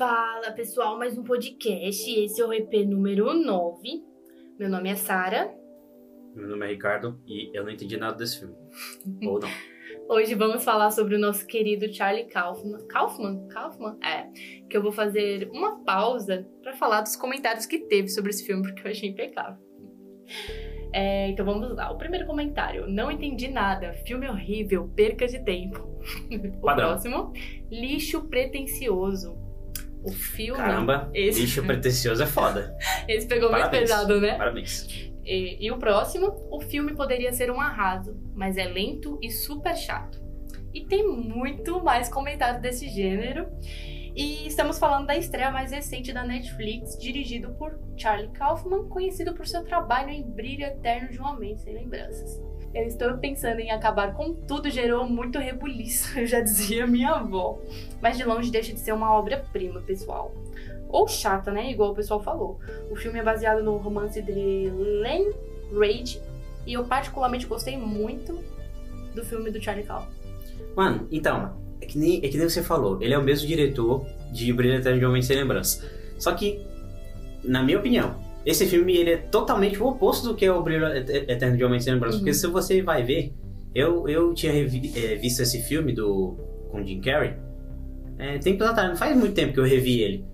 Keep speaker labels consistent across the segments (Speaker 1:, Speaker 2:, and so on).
Speaker 1: Fala pessoal, mais um podcast. Esse é o EP número 9. Meu nome é Sara.
Speaker 2: Meu nome é Ricardo e eu não entendi nada desse filme. Ou não.
Speaker 1: Hoje vamos falar sobre o nosso querido Charlie Kaufman. Kaufman? Kaufman? É. Que eu vou fazer uma pausa para falar dos comentários que teve sobre esse filme, porque eu achei impecável. É, então vamos lá. O primeiro comentário. Não entendi nada. Filme horrível. Perca de tempo. o
Speaker 2: Padrão.
Speaker 1: próximo. Lixo pretencioso. O filme.
Speaker 2: Caramba,
Speaker 1: esse,
Speaker 2: lixo pretencioso é foda.
Speaker 1: esse pegou muito
Speaker 2: Parabéns.
Speaker 1: pesado, né?
Speaker 2: Parabéns.
Speaker 1: E, e o próximo, o filme poderia ser um arraso, mas é lento e super chato. E tem muito mais comentário desse gênero. E estamos falando da estreia mais recente da Netflix, dirigido por Charlie Kaufman, conhecido por seu trabalho em Brilho Eterno de uma Mente Sem Lembranças. Eu estou pensando em acabar com tudo, gerou muito rebuliço, eu já dizia minha avó. Mas de longe deixa de ser uma obra-prima, pessoal ou chata, né? Igual o pessoal falou. O filme é baseado no romance de Len Rage e eu particularmente gostei muito do filme do Charlie Kaufman.
Speaker 2: Mano, então, é que, nem, é que nem você falou, ele é o mesmo diretor de Brilho Eterno de Homem Sem Lembrança. Só que, na minha opinião, esse filme ele é totalmente o oposto do que é o Brilho Et- Eterno de Homem Sem Lembrança.
Speaker 1: Uhum.
Speaker 2: Porque se você vai ver, eu, eu tinha revi- eh, visto esse filme do, com Jim Carrey, é, tempos atrás, não faz muito tempo que eu revi ele.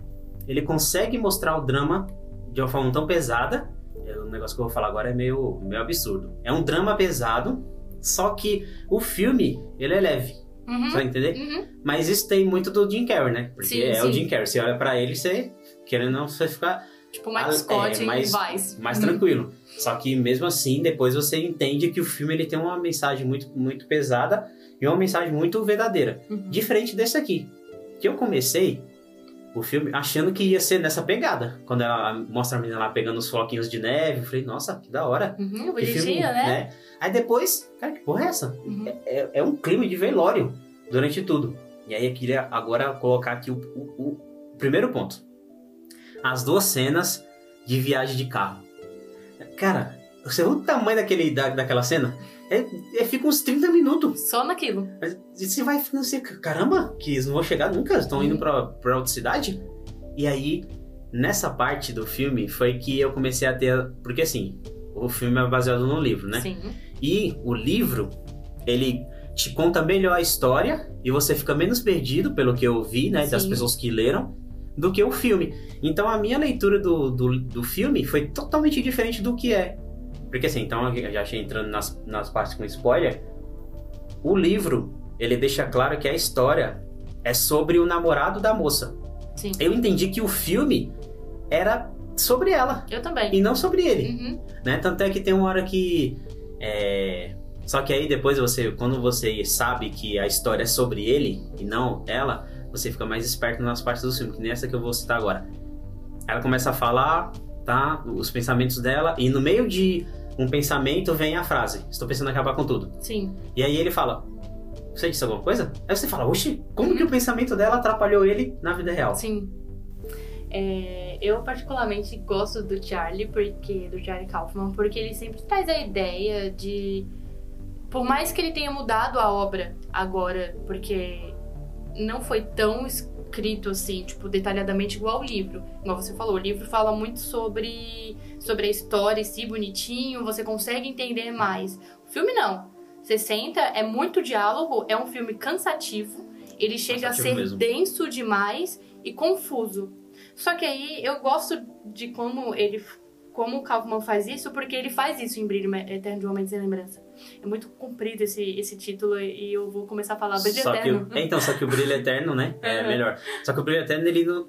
Speaker 2: Ele consegue mostrar o drama de uma forma tão pesada. é, O negócio que eu vou falar agora é meio, meio absurdo. É um drama pesado, só que o filme, ele é leve.
Speaker 1: Uhum.
Speaker 2: Você vai entender?
Speaker 1: Uhum.
Speaker 2: Mas isso tem muito do Jim Carrey, né? Porque
Speaker 1: Sim,
Speaker 2: é
Speaker 1: sim.
Speaker 2: o Jim Carrey. Você olha pra ele, você, querendo não, você fica
Speaker 1: Tipo Michael
Speaker 2: Ah,
Speaker 1: Scott
Speaker 2: é, mais-
Speaker 1: Vice.
Speaker 2: mais
Speaker 1: Uhum.
Speaker 2: tranquilo. Só que mesmo assim, depois você entende que o filme ele tem uma mensagem muito, muito pesada e uma mensagem muito verdadeira.
Speaker 1: Uhum.
Speaker 2: Diferente desse aqui. Que eu comecei o filme achando que ia ser nessa pegada. Quando ela mostra a menina lá pegando os floquinhos de neve, eu falei, nossa, que da hora.
Speaker 1: Uhum,
Speaker 2: Que filme,
Speaker 1: bonitinho, né?
Speaker 2: Aí depois, cara, que porra é essa?
Speaker 1: Uhum.
Speaker 2: É, é um clima de velório durante tudo. E aí eu queria agora colocar aqui o, o- o primeiro ponto. As duas cenas de viagem de carro. Cara, você viu o tamanho daquele, da, daquela cena? É, é, fica uns 30 minutos.
Speaker 1: Só naquilo.
Speaker 2: Mas Você vai ficando assim, caramba, que eles não vão chegar nunca, estão indo pra, pra outra cidade. E aí, nessa parte do filme, foi que eu comecei a ter. Porque assim, o filme é baseado no livro, né?
Speaker 1: Sim.
Speaker 2: E o livro, ele te conta melhor a história e você fica menos perdido, pelo que eu vi, né, das
Speaker 1: Sim.
Speaker 2: pessoas que leram, do que o filme. Então a minha leitura do, do, do filme foi totalmente diferente do que é. Porque assim, então eu já achei entrando nas, nas partes com spoiler, o livro, ele deixa claro que a história é sobre o namorado da moça.
Speaker 1: Sim.
Speaker 2: Eu entendi que o filme era sobre ela
Speaker 1: Eu também.
Speaker 2: e não sobre ele
Speaker 1: Uhum.
Speaker 2: né? Tanto é que tem uma hora que. é, Só que aí depois você, quando você sabe que a história é sobre ele e não ela, você fica mais esperto nas partes do filme, que nem essa que eu vou citar agora. Ela começa a falar, tá? Os pensamentos dela, e no meio de um pensamento vem a frase: Estou pensando em acabar com tudo.
Speaker 1: Sim.
Speaker 2: E aí ele fala: Você disse alguma coisa? Aí você fala: Oxi, como que o pensamento dela atrapalhou ele na vida real?
Speaker 1: Sim. É, eu particularmente gosto do Charlie, porque do Charlie Kaufman, porque ele sempre traz a ideia de. Por mais que ele tenha mudado a obra agora, porque não foi tão escrito assim, tipo, detalhadamente igual o livro. Igual você falou, o livro fala muito sobre, sobre a história em si, bonitinho, você consegue entender mais. O filme não. Você senta, é muito diálogo, é um filme cansativo, ele chega a
Speaker 2: Cansativo
Speaker 1: ser
Speaker 2: mesmo.
Speaker 1: denso demais e confuso. Só que aí eu gosto de como ele como o Kaufman faz isso, porque ele faz isso em Brilho Eterno de Homem Sem Lembrança. É muito comprido esse, esse título e eu vou começar a falar Brilho
Speaker 2: Só que,
Speaker 1: Eterno.
Speaker 2: o- é, então, só que o brilho eterno, né? É
Speaker 1: Uhum.
Speaker 2: melhor. Só que o brilho eterno, ele não,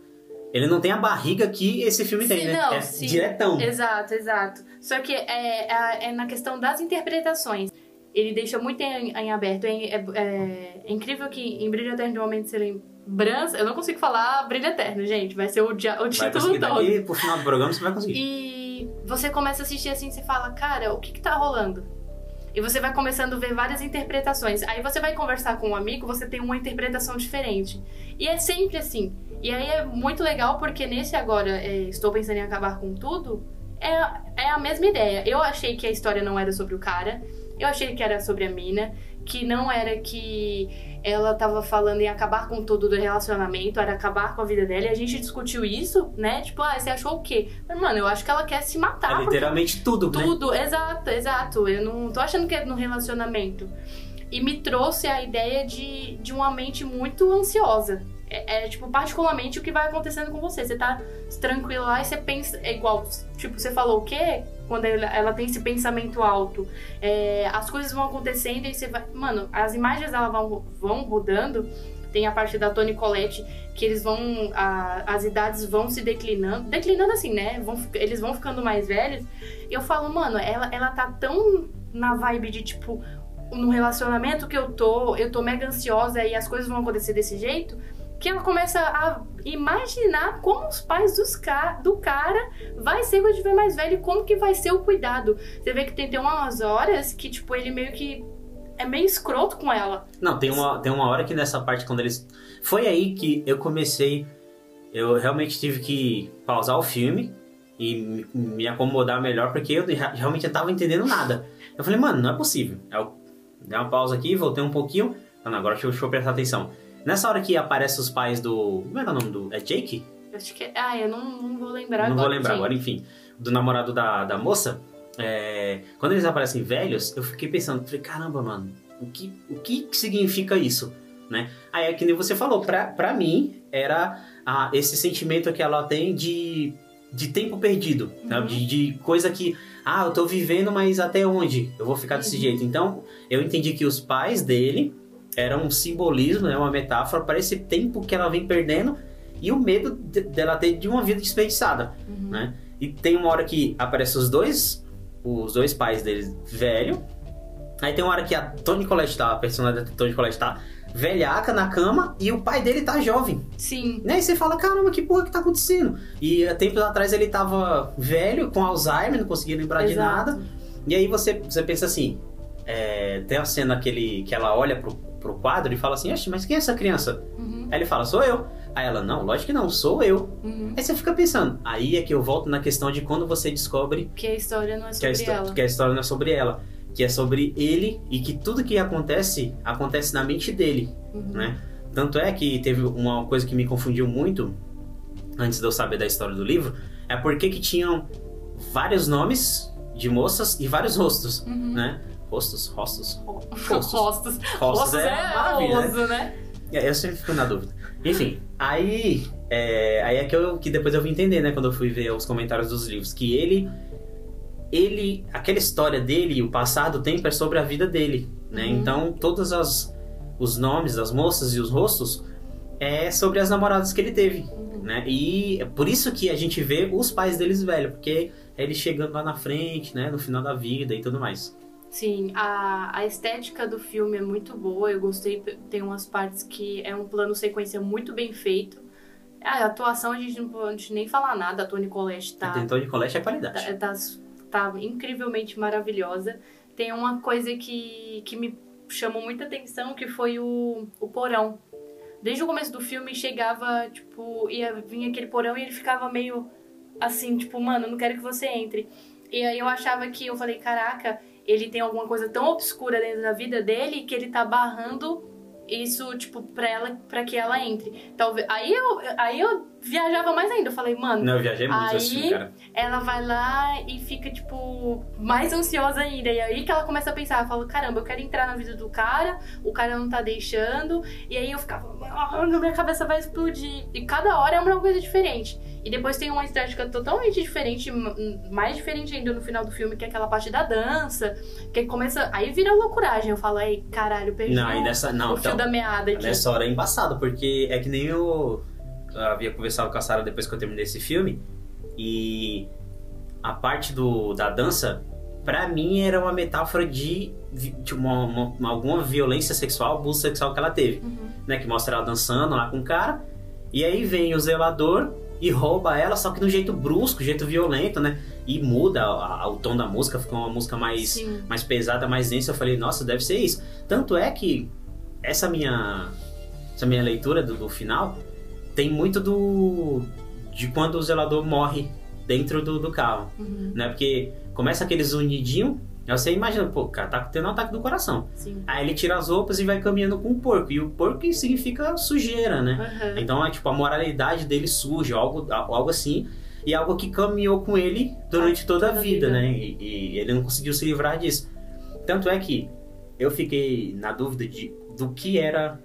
Speaker 2: ele não tem a barriga que esse filme tem,
Speaker 1: Sim,
Speaker 2: né?
Speaker 1: não,
Speaker 2: é
Speaker 1: sim.
Speaker 2: diretão.
Speaker 1: Exato, exato. Só que é, é, é na questão das interpretações. Ele deixa muito em, em aberto. É, é- é- incrível que em Brilho Eterno de um Homem Sem Lembrança... Eu não consigo falar Brilho Eterno, gente. Vai ser o, dia- o
Speaker 2: Vai
Speaker 1: título
Speaker 2: conseguir
Speaker 1: todo.
Speaker 2: daqui pro final do programa, você vai conseguir.
Speaker 1: E você começa a assistir assim, você fala, cara, o que que tá rolando? E você vai começando a ver várias interpretações. Aí você vai conversar com um amigo, você tem uma interpretação diferente. E é sempre assim. E aí é muito legal porque nesse agora, é, estou pensando em acabar com tudo, é, é a mesma ideia. Eu achei que a história não era sobre o cara, eu achei que era sobre a mina, que não era que ela tava falando em acabar com tudo do relacionamento, era acabar com a vida dela. E a gente discutiu isso, né? Tipo, ah, você achou o quê? Mas, mano, eu acho que ela quer se matar.
Speaker 2: É literalmente tudo, né?
Speaker 1: tudo, exato, exato. Eu não tô achando que é no relacionamento. E me trouxe a ideia de, de uma mente muito ansiosa. É, é, tipo, particularmente o que vai acontecendo com você. Você tá tranquilo lá e você pensa. É igual, tipo, você falou o quê? Quando ela, ela tem esse pensamento alto. É, as coisas vão acontecendo e você vai. Mano, as imagens ela vão, vão rodando. Tem a parte da Toni Collette que eles vão. a- as idades vão se declinando. Declinando assim, né? Vão, eles vão ficando mais velhos. Eu falo, mano, ela, ela tá tão na vibe de tipo. No relacionamento que eu tô, eu tô mega ansiosa e as coisas vão acontecer desse jeito, que ela começa a imaginar como os pais dos ca do cara vai ser quando tiver mais velho como que vai ser o cuidado. Você vê que tem, tem umas horas que, tipo, ele meio que é meio escroto com ela.
Speaker 2: Não, tem uma, tem uma hora que nessa parte, quando eles. Foi aí que eu comecei. Eu realmente tive que pausar o filme e me, acomodar melhor, porque eu rea- realmente não tava entendendo nada. Eu falei, mano, não é possível. Eu dei uma pausa aqui, voltei um pouquinho. Mano, agora deixa eu, deixa eu prestar atenção. Nessa hora que aparecem os pais do. Como é é o nome do. É Jake?
Speaker 1: Acho que. Ah, eu não, não vou lembrar
Speaker 2: não
Speaker 1: agora.
Speaker 2: vou lembrar
Speaker 1: gente.
Speaker 2: agora, enfim. Do namorado da, da moça. é, quando eles aparecem velhos, eu fiquei pensando, falei, caramba, mano, o que, o que significa isso? Né? Aí é que nem você falou, pra, pra mim era ah, esse sentimento que ela tem de, de tempo perdido?
Speaker 1: Uhum.
Speaker 2: De, de coisa que, ah, eu tô vivendo, mas até onde eu vou ficar desse
Speaker 1: Uhum.
Speaker 2: jeito? Então, eu entendi que os pais dele eram um simbolismo, né, uma metáfora para esse tempo que ela vem perdendo e o medo de- dela ter de uma vida desperdiçada,
Speaker 1: Uhum.
Speaker 2: né? E tem uma hora que aparecem os dois, os dois pais deles velho. Aí tem uma hora que a Toni Collette tá, a personagem da Toni Collette tá velhaca na cama e o pai dele tá jovem.
Speaker 1: Sim.
Speaker 2: Né? E você fala, caramba, que porra que tá acontecendo? E há tempos atrás ele tava velho, com Alzheimer, não conseguia lembrar de
Speaker 1: Exato.
Speaker 2: nada. E aí você, você pensa assim, é, tem a cena que, ele, que ela olha pro, pro quadro e fala assim, Oxe, mas quem é essa criança?
Speaker 1: Uhum.
Speaker 2: Aí ele fala, sou eu. Aí ela, não, lógico que não, sou eu.
Speaker 1: Uhum.
Speaker 2: Aí você fica pensando, aí é que eu volto na questão de quando você descobre
Speaker 1: Que a história não é
Speaker 2: que
Speaker 1: sobre
Speaker 2: histó-
Speaker 1: ela.
Speaker 2: que a história não é sobre ela, que é sobre ele e que tudo que acontece, acontece na mente dele,
Speaker 1: Uhum.
Speaker 2: né? Tanto é que teve uma coisa que me confundiu muito, antes de eu saber da história do livro, é porque que tinham vários nomes de moças e vários rostos,
Speaker 1: Uhum.
Speaker 2: né? Rostos, rostos,
Speaker 1: Rostos.
Speaker 2: Rostos.
Speaker 1: Rostos
Speaker 2: é,
Speaker 1: é,
Speaker 2: maravilha, né?
Speaker 1: né?
Speaker 2: É, Eu sempre fico na dúvida. Enfim, aí é, aí é que, eu, que depois eu vim entender, né? Quando eu fui ver os comentários dos livros, que ele, ele, aquela história dele, o passado, o tempo é sobre a vida dele, né?
Speaker 1: Uhum.
Speaker 2: Então, todos as, os nomes das moças e os rostos é sobre as namoradas que ele teve,
Speaker 1: Uhum.
Speaker 2: né? E é por isso que a gente vê os pais deles velhos, porque é ele chegando lá na frente, né? No final da vida e tudo mais.
Speaker 1: Sim, a, a estética do filme é muito boa. Eu gostei, tem umas partes que é um plano sequência muito bem feito. Ah, a atuação a gente não pode nem falar nada. A Toni Collette tá,
Speaker 2: Tentou de colete é qualidade.
Speaker 1: tá, tá, tá incrivelmente maravilhosa. Tem uma coisa que, que me chamou muita atenção que foi o, o porão. Desde o começo do filme chegava, tipo, ia vinha aquele porão e ele ficava meio assim, tipo, mano, não quero que você entre. E aí eu achava que, eu falei, caraca, ele tem alguma coisa tão obscura dentro da vida dele que ele tá barrando isso, tipo, pra ela, para que ela entre. Talvez, aí eu, aí eu viajava mais ainda. Eu falei, mano,
Speaker 2: Não, eu viajei muito
Speaker 1: Aí-
Speaker 2: filme, cara.
Speaker 1: ela vai lá e fica, tipo, mais ansiosa ainda. E aí que ela começa a pensar, ela fala, caramba, eu quero entrar na vida do cara, o cara não tá deixando. E aí eu ficava, "Ah, minha cabeça vai explodir. E cada hora é uma coisa diferente. E depois tem uma estética totalmente diferente, mais diferente ainda no final do filme, que é aquela parte da dança, que começa. Aí vira loucuragem. Eu falo, aí, caralho, perdi
Speaker 2: Não, e
Speaker 1: o-
Speaker 2: nessa. Não,
Speaker 1: o fio
Speaker 2: então,
Speaker 1: da meada aqui.
Speaker 2: Nessa hora é embaçado, porque é que nem eu, eu havia conversado com a Sarah depois que eu terminei esse filme. E a parte do, da dança, pra mim, era uma metáfora de, de uma, uma- uma- alguma violência sexual, abuso sexual que ela teve.
Speaker 1: Uhum.
Speaker 2: Né, que mostra ela dançando lá com o cara. E aí vem o zelador e rouba ela, só que de um jeito brusco, jeito violento, né? E muda a- a- o tom da música, fica uma música mais
Speaker 1: Sim.
Speaker 2: mais pesada, mais densa, eu falei, nossa, deve ser isso. Tanto é que essa minha essa minha leitura do, do final tem muito do de quando o zelador morre dentro do, do carro,
Speaker 1: Uhum.
Speaker 2: né? Porque começa aquele unidinho Aí você imagina, pô, o cara tá tendo um ataque do coração.
Speaker 1: Sim.
Speaker 2: Aí ele tira as roupas e vai caminhando com o porco. E o porco significa sujeira, né?
Speaker 1: Aham.
Speaker 2: Então é tipo a moralidade dele suja, algo, algo assim. E algo que caminhou com ele durante toda a
Speaker 1: Toda a
Speaker 2: vida,
Speaker 1: vida.
Speaker 2: né? E, e ele não conseguiu se livrar disso. Tanto é que eu fiquei na dúvida de, do que era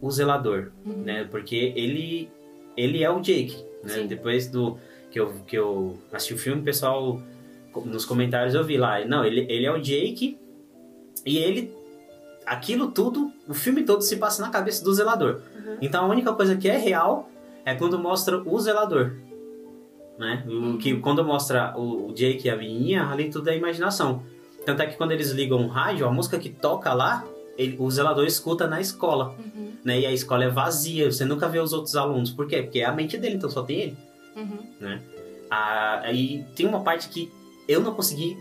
Speaker 2: o zelador,
Speaker 1: Uhum.
Speaker 2: né? Porque ele, ele é o Jake, né?
Speaker 1: Sim.
Speaker 2: Depois do que eu, que eu assisti o filme, o pessoal nos comentários eu vi lá, não, ele, ele é o Jake e ele aquilo tudo, o filme todo se passa na cabeça do zelador.
Speaker 1: Uhum.
Speaker 2: Então a única coisa que é real é quando mostra o zelador. Né? O
Speaker 1: Uhum.
Speaker 2: que quando mostra o, o Jake e a menininha, ali tudo é imaginação. Tanto é que quando eles ligam o rádio, a música que toca lá, ele- o zelador escuta na escola.
Speaker 1: Uhum.
Speaker 2: Né? E a escola é vazia, você nunca vê os outros alunos. Por quê? Porque é a mente dele, então só tem ele.
Speaker 1: Uhum.
Speaker 2: Ah, aí tem uma parte que eu não consegui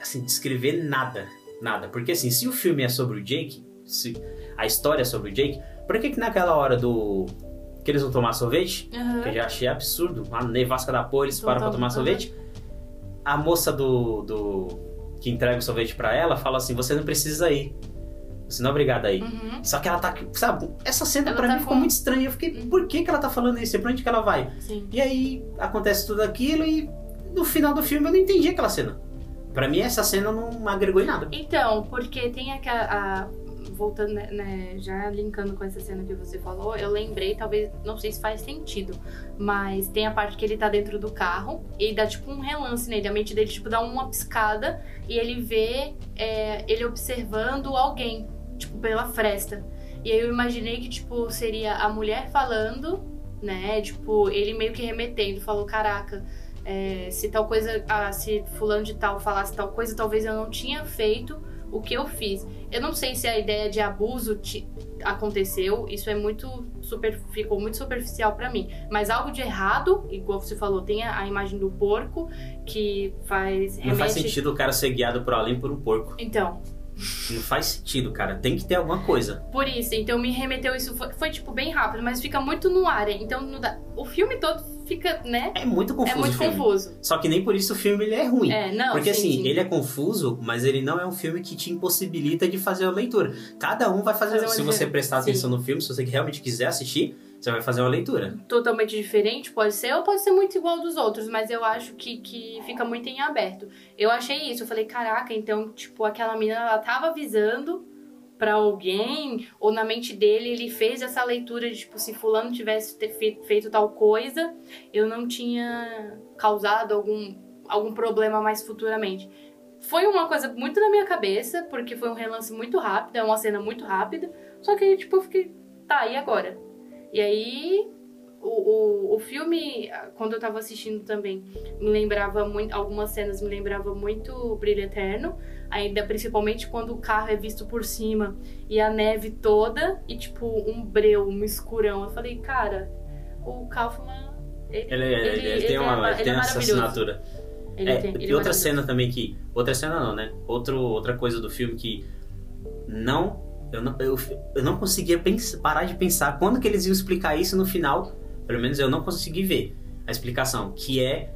Speaker 2: assim, descrever nada. Nada. Porque assim, se o filme é sobre o Jake, se a história é sobre o Jake, por que que naquela hora do. que eles vão tomar sorvete?
Speaker 1: Uhum.
Speaker 2: Que eu já achei absurdo. A nevasca da porra, eles param pra tomar
Speaker 1: aham.
Speaker 2: sorvete. A moça do, do. que entrega o sorvete pra ela fala assim: você não precisa ir. Você não é obrigada a ir.
Speaker 1: Uhum.
Speaker 2: Só que ela tá. Sabe, essa cena
Speaker 1: Ela
Speaker 2: pra
Speaker 1: tá
Speaker 2: mim ficou
Speaker 1: com-
Speaker 2: muito estranha. Eu fiquei, por que, que ela tá falando isso? Pra onde que ela vai?
Speaker 1: Sim.
Speaker 2: E aí acontece tudo aquilo e no final do filme eu não entendi aquela cena. Pra mim essa cena não agregou em nada.
Speaker 1: Então, porque tem aquela. a- voltando, né, né, já linkando com essa cena que você falou, eu lembrei, talvez, não sei se faz sentido, mas tem a parte que ele tá dentro do carro e dá tipo um relance nele, a mente dele tipo dá uma piscada e ele vê é, ele observando alguém, tipo, pela fresta. E aí eu imaginei que, tipo, seria a mulher falando, né, tipo, ele meio que remetendo, falou, caraca, é, se tal coisa, ah, se fulano de tal falasse tal coisa, talvez eu não tinha feito o que eu fiz. Eu não sei se a ideia de abuso ti- aconteceu, isso é muito super, ficou muito superficial pra mim. Mas algo de errado, igual você falou, tem a, a imagem do porco que faz
Speaker 2: Não faz
Speaker 1: remete-
Speaker 2: sentido o cara ser guiado por além por um porco.
Speaker 1: Então,
Speaker 2: Não faz sentido, cara. Tem que ter alguma coisa.
Speaker 1: Por isso, então me remeteu isso, foi, foi, tipo bem rápido, mas fica muito no ar. Então dá- o filme todo fica, né?
Speaker 2: É muito confuso
Speaker 1: é muito confuso.
Speaker 2: Só que nem por isso o filme ele é ruim.
Speaker 1: É, não.
Speaker 2: Porque
Speaker 1: sim,
Speaker 2: assim,
Speaker 1: sim.
Speaker 2: ele é confuso, mas ele não é um filme que te impossibilita de fazer a leitura. Cada um vai fazer.
Speaker 1: Fazer
Speaker 2: se você prestar
Speaker 1: Sim.
Speaker 2: atenção no filme, se você realmente quiser assistir, você vai fazer uma leitura.
Speaker 1: totalmente diferente, pode ser, ou pode ser muito igual dos outros, mas eu acho que, que fica muito em aberto. Eu achei isso, eu falei, caraca, então, tipo, aquela menina, ela tava avisando pra alguém, ou na mente dele ele fez essa leitura de, tipo, se fulano tivesse feito tal coisa, eu não tinha causado algum, algum problema mais futuramente. Foi uma coisa muito na minha cabeça, porque foi um relance muito rápido, é uma cena muito rápida, só que, tipo, eu fiquei, tá, e agora? E aí, o, o, o filme, quando eu tava assistindo também, me lembrava muito, algumas cenas me lembrava muito Brilho Eterno, ainda principalmente quando o carro é visto por cima e a neve toda e tipo um breu, um escurão. Eu falei, cara, o Kaufman, ele,
Speaker 2: Ele, ele- ele
Speaker 1: ele
Speaker 2: tem,
Speaker 1: é
Speaker 2: uma,
Speaker 1: ma-
Speaker 2: ele
Speaker 1: ele
Speaker 2: tem
Speaker 1: é
Speaker 2: essa assinatura.
Speaker 1: Ele
Speaker 2: É,
Speaker 1: tem,
Speaker 2: e
Speaker 1: é
Speaker 2: outra cena também que. Outra cena não, né? Outro, outra coisa do filme que não. Eu não, eu, eu não conseguia pens- parar de pensar quando que eles iam explicar isso no final. Pelo menos eu não consegui ver a explicação. Que é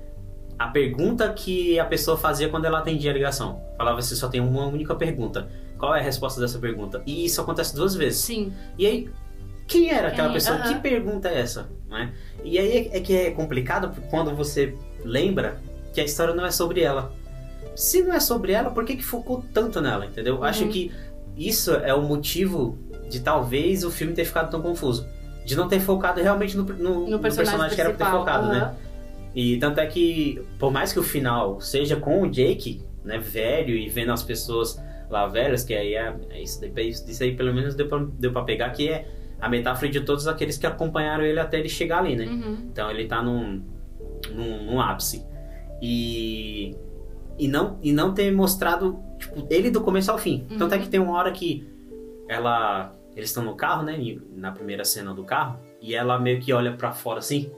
Speaker 2: a pergunta que a pessoa fazia quando ela atendia a ligação. Falava assim, só tem uma única pergunta. Qual é a resposta dessa pergunta? E isso acontece duas vezes.
Speaker 1: Sim,
Speaker 2: E aí, quem era aquela
Speaker 1: Quem?
Speaker 2: pessoa?
Speaker 1: Aham.
Speaker 2: Que pergunta é essa? Não é? E aí é que é complicado quando você lembra que a história não é sobre ela. Se não é sobre ela, por que, que focou tanto nela, entendeu?
Speaker 1: Uhum.
Speaker 2: Acho que isso é o motivo de talvez o filme ter ficado tão confuso. De não ter focado realmente no, no-
Speaker 1: no
Speaker 2: no
Speaker 1: personagem,
Speaker 2: que era pra ter focado, né?
Speaker 1: aham.
Speaker 2: E tanto é que, por mais que o final seja com o Jake, né, velho, e vendo as pessoas lá velhas, que aí é, é isso, isso aí pelo menos deu pra, deu pra pegar, que é a metáfora de todos aqueles que acompanharam ele até ele chegar ali, né?
Speaker 1: Uhum.
Speaker 2: Então ele tá num, num, num ápice. E, e, não, e não ter mostrado tipo, ele do começo ao fim.
Speaker 1: Uhum.
Speaker 2: Tanto é que tem uma hora que ela. Eles estão no carro, né? Na primeira cena do carro. E ela meio que olha pra fora assim.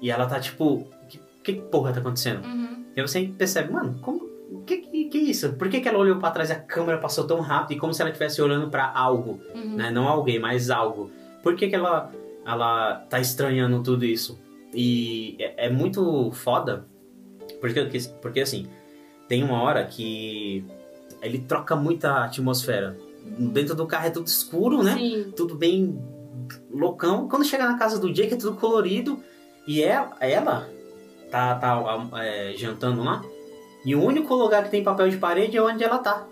Speaker 2: E ela tá tipo. Que, que porra tá acontecendo?
Speaker 1: Uhum.
Speaker 2: E você percebe, mano, como. Que, que, que isso? Por que, que ela olhou pra trás e a câmera passou tão rápido e como se ela estivesse olhando pra algo?
Speaker 1: Uhum.
Speaker 2: né? Não alguém, mas algo. Por que, que ela, ela tá estranhando tudo isso? E é, é muito foda, porque, porque assim, tem uma hora que ele troca muita atmosfera. Dentro do carro é tudo escuro, né?
Speaker 1: Sim.
Speaker 2: Tudo bem loucão. Quando chega na casa do Jake é tudo colorido. E ela, ela tá, tá é, jantando lá. E o único lugar que tem papel de parede é onde ela tá.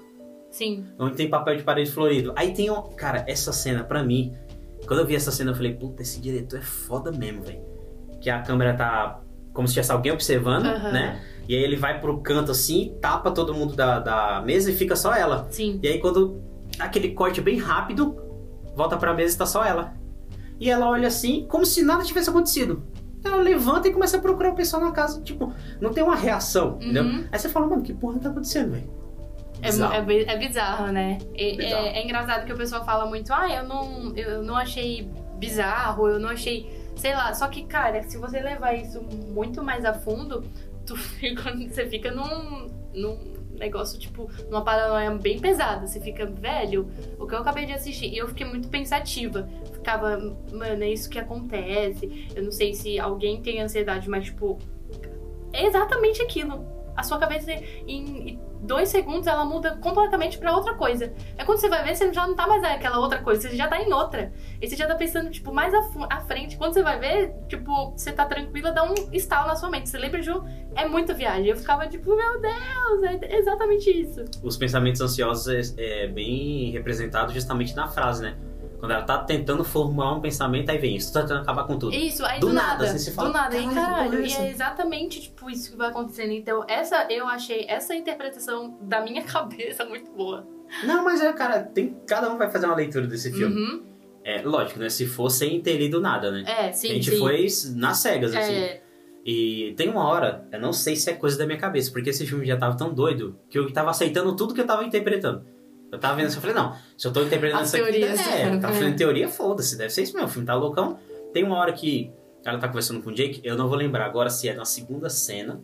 Speaker 1: Sim.
Speaker 2: Onde tem papel de parede florido. Aí tem, um, cara, essa cena pra mim. Quando eu vi essa cena eu falei, puta, esse diretor é foda mesmo, velho. Que a câmera tá como se tivesse alguém observando,
Speaker 1: Aham.
Speaker 2: né? E aí ele vai pro canto assim, tapa todo mundo da, da mesa e fica só ela.
Speaker 1: Sim.
Speaker 2: E aí quando aquele corte bem rápido, volta pra mesa e tá só ela. E ela olha assim, como se nada tivesse acontecido. Ela levanta e começa a procurar o pessoal na casa, tipo, não tem uma reação, entendeu?
Speaker 1: Uhum.
Speaker 2: Aí você fala, mano, que porra tá acontecendo, velho?
Speaker 1: É,
Speaker 2: Bizarro.
Speaker 1: é, é bizarro, né? É,
Speaker 2: Bizarro.
Speaker 1: é- é engraçado que o pessoal fala muito, ah, eu não, eu não achei bizarro, eu não achei, sei lá. Só que, cara, se você levar isso muito mais a fundo, tu fica, você fica num, num negócio, tipo, numa paranoia bem pesada. Você fica, velho, o que eu acabei de assistir. E eu fiquei muito pensativa. Ficava, mano, é isso que acontece. Eu não sei se alguém tem ansiedade, mas, tipo, é exatamente aquilo. A sua cabeça, em dois segundos, ela muda completamente pra outra coisa. É quando você vai ver, você já não tá mais aquela outra coisa, você já tá em outra. E você já tá pensando, tipo, mais à, frente. Quando você vai ver, tipo, você tá tranquila, dá um estalo na sua mente. Você lembra um. É muita viagem. Eu ficava, tipo, meu Deus, é exatamente isso.
Speaker 2: Os pensamentos ansiosos é, é bem representado justamente na frase, né? Quando ela tá tentando formular um pensamento, aí vem isso, tá tentando acabar com tudo.
Speaker 1: Isso, aí
Speaker 2: Do
Speaker 1: do,
Speaker 2: nada,
Speaker 1: nada.
Speaker 2: assim, você fala,
Speaker 1: do nada, e
Speaker 2: "Caralho, porra
Speaker 1: caralho. E
Speaker 2: essa?"
Speaker 1: é exatamente, tipo, isso que vai acontecendo. Então, essa, eu achei essa interpretação da minha cabeça muito boa.
Speaker 2: Não, mas é, cara, tem, cada um vai fazer uma leitura desse filme.
Speaker 1: Uhum.
Speaker 2: É, lógico, né? Se for sem ter lido nada, né?
Speaker 1: É, sim,
Speaker 2: a gente
Speaker 1: sim.
Speaker 2: foi nas cegas, assim.
Speaker 1: É,
Speaker 2: E tem uma hora, eu não sei se é coisa da minha cabeça, porque esse filme já tava tão doido que eu tava aceitando tudo que eu tava interpretando. Eu tava vendo isso, eu falei, não, se eu tô interpretando
Speaker 1: As
Speaker 2: isso aqui,
Speaker 1: teorias.
Speaker 2: é, tá
Speaker 1: É.
Speaker 2: fazendo teoria, foda-se, deve ser isso mesmo, o filme tá loucão. Tem uma hora que ela tá conversando com o Jake, eu não vou lembrar agora se é na segunda cena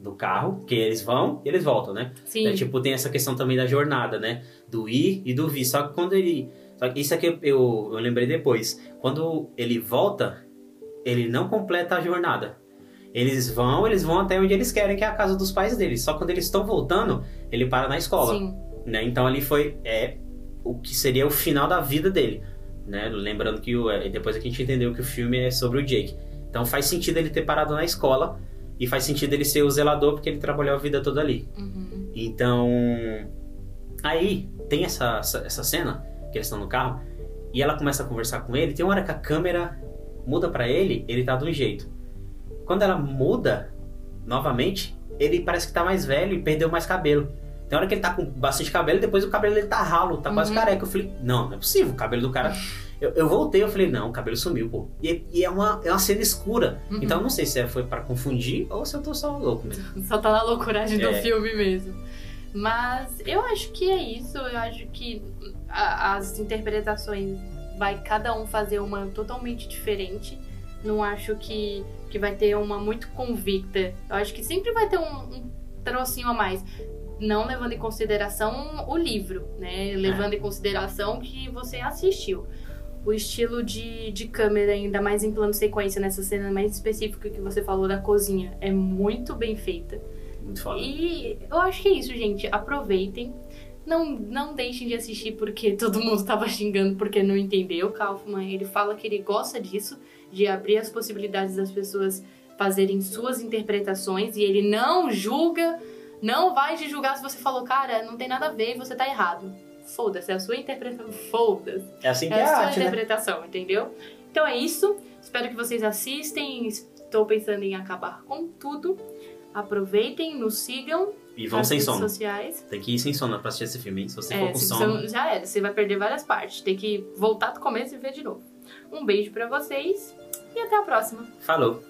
Speaker 2: do carro, que eles vão e eles voltam, né?
Speaker 1: sim.
Speaker 2: É, tipo, tem essa questão também da jornada, né? Do ir e do vir. Só que quando ele. Só que isso aqui eu, eu, eu lembrei depois. Quando ele volta, ele não completa a jornada. Eles vão, eles vão até onde eles querem, que é a casa dos pais deles. Só quando eles estão voltando, ele para na escola.
Speaker 1: Sim.
Speaker 2: Né? Então ali foi é, o que seria o final da vida dele. Né? Lembrando que o, é, depois a gente entendeu que o filme é sobre o Jake. Então faz sentido ele ter parado na escola. E faz sentido ele ser o zelador, porque ele trabalhou a vida toda ali.
Speaker 1: Uhum.
Speaker 2: Então, aí tem essa, essa, essa cena que eles estão no carro e ela começa a conversar com ele. Tem uma hora que a câmera muda pra ele, ele tá de um jeito. Quando ela muda novamente, ele parece que tá mais velho e perdeu mais cabelo. Tem hora que ele tá com bastante cabelo depois o cabelo dele tá ralo, tá quase
Speaker 1: Uhum.
Speaker 2: careca. Eu falei, não, não é possível, o cabelo do cara. Eu, eu voltei, eu falei, não, o cabelo sumiu, pô. E, e é, uma, é uma cena escura.
Speaker 1: Uhum.
Speaker 2: Então eu não sei se é- foi pra confundir ou se eu tô só louco mesmo.
Speaker 1: Só tá na loucuragem do
Speaker 2: É.
Speaker 1: filme mesmo. Mas eu acho que é isso. Eu acho que a- as interpretações vai cada um fazer uma totalmente diferente. Não acho que, que vai ter uma muito convicta. Eu acho que sempre vai ter um, um trocinho a mais. Não levando em consideração o livro, né? Levando em consideração que você assistiu. O estilo de, de câmera, ainda mais em plano sequência, nessa cena mais específica que você falou da cozinha, é muito bem feita.
Speaker 2: Muito foda.
Speaker 1: E eu acho que é isso, gente. Aproveitem. Não, não deixem de assistir porque todo mundo tava xingando porque não entendeu. Kaufman, ele fala que ele gosta disso, de abrir as possibilidades das pessoas fazerem suas interpretações e ele não julga, não vai te julgar se você falou, cara, não tem nada a ver e você tá errado. Foda-se, é a sua interpretação. Foda-se.
Speaker 2: É assim que
Speaker 1: É
Speaker 2: é,
Speaker 1: a sua
Speaker 2: arte, né?
Speaker 1: interpretação, entendeu? Então é isso. Espero que vocês assistem. Estou pensando em acabar com tudo. Aproveitem, nos sigam
Speaker 2: E vão sem
Speaker 1: redes
Speaker 2: sono.
Speaker 1: sociais.
Speaker 2: Tem que ir sem sono pra assistir esse filme, hein? Se você
Speaker 1: É,
Speaker 2: for com sono.
Speaker 1: você- já era, você vai perder várias partes. Tem que voltar do começo e ver de novo. Um beijo pra vocês e até a próxima.
Speaker 2: Falou.